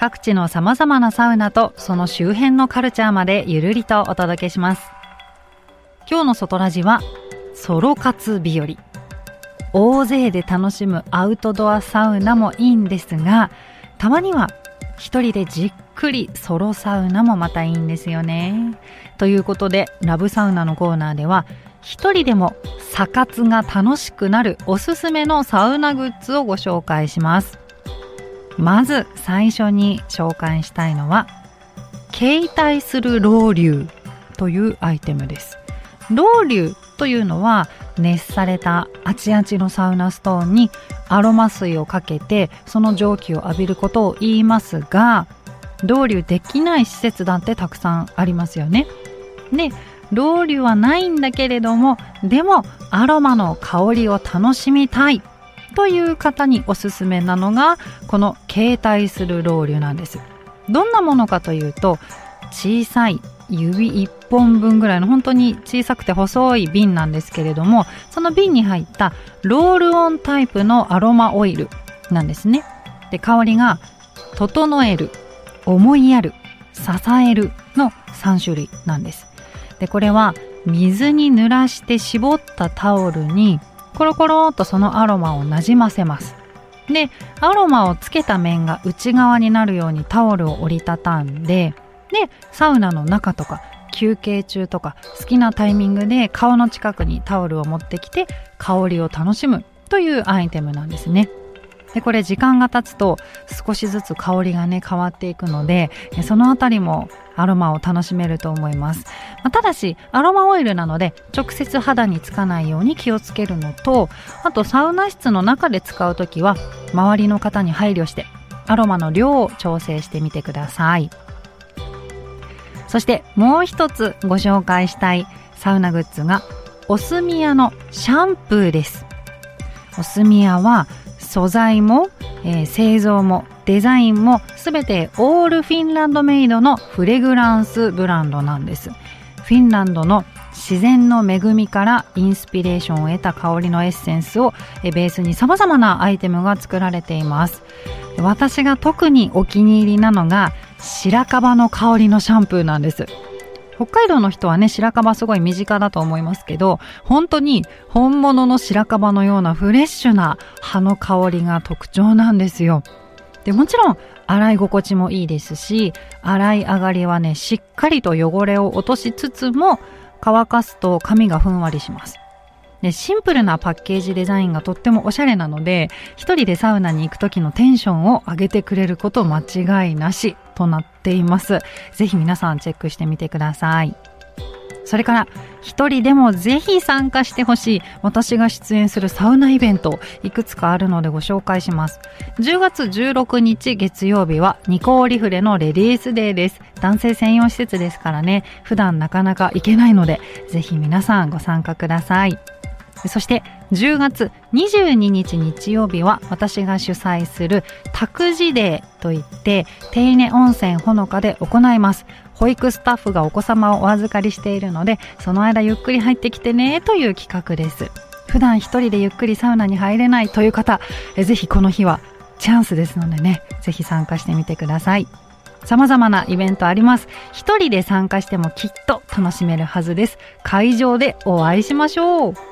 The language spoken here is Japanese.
各地の様々なサウナとその周辺のカルチャーまでゆるりとお届けします今日の外ラジはソロ活日和大勢で楽しむアウトドアサウナもいいんですがたまには一人でじっくりソロサウナもまたいいんですよね。ということで、ラブサウナのコーナーでは、一人でもサ活が楽しくなるおすすめのサウナグッズをご紹介します。まず最初に紹介したいのは、携帯するロウリュというアイテムです。ロウリュというのは熱されたあちあちのサウナストーンにアロマ水をかけてその蒸気を浴びることを言いますがロウリュできない施設だってたくさんありますよね。でロウリュはないんだけれどもでもアロマの香りを楽しみたいという方におすすめなのがこの携帯するロウリュなんです。どんなものかというと小さい指1本分ぐらいの本当に小さくて細い瓶なんですけれどもその瓶に入ったロールオンタイプのアロマオイルなんですねで香りが整える思いやる支えるの3種類なんですでこれは水に濡らして絞ったタオルにコロコロとそのアロマをなじませますでアロマをつけた面が内側になるようにタオルを折りたたんででサウナの中とか休憩中とか好きなタイミングで顔の近くにタオルを持ってきて香りを楽しむというアイテムなんですね。で、これ時間が経つと少しずつ香りがね変わっていくので、そのあたりもアロマを楽しめると思います。まあ、ただし、アロマオイルなので直接肌につかないように気をつけるのと、あとサウナ室の中で使うときは周りの方に配慮してアロマの量を調整してみてください。そしてもう一つご紹介したいサウナグッズがオスミヤのシャンプーです。オスミヤは素材も、えー、製造もデザインもすべてオールフィンランドメイドのフレグランスブランドなんです。フィンランドの自然の恵みからインスピレーションを得た香りのエッセンスをベースに様々なアイテムが作られています私が特にお気に入りなのが白樺の香りのシャンプーなんです北海道の人はね、白樺すごい身近だと思いますけど、本当に本物の白樺のようなフレッシュな葉の香りが特徴なんですよ。で、もちろん洗い心地もいいですし、洗い上がりはね、しっかりと汚れを落としつつも、乾かすと髪がふんわりします。で、シンプルなパッケージデザインがとってもおしゃれなので、一人でサウナに行く時のテンションを上げてくれること間違いなしとなっています。ぜひ皆さんチェックしてみてください。それから、一人でもぜひ参加してほしい私が出演するサウナイベント、いくつかあるのでご紹介します。10月16日月曜日はニコーリフレのレディースデーです。男性専用施設ですからね、普段なかなか行けないので、ぜひ皆さんご参加ください。そして10月22日日曜日は私が主催する託児デーといって手稲温泉ほのかで行います。保育スタッフがお子様をお預かりしているのでその間ゆっくり入ってきてねという企画です。普段一人でゆっくりサウナに入れないという方、えぜひこの日はチャンスですのでね、ぜひ参加してみてください。様々なイベントあります。一人で参加してもきっと楽しめるはずです。会場でお会いしましょう。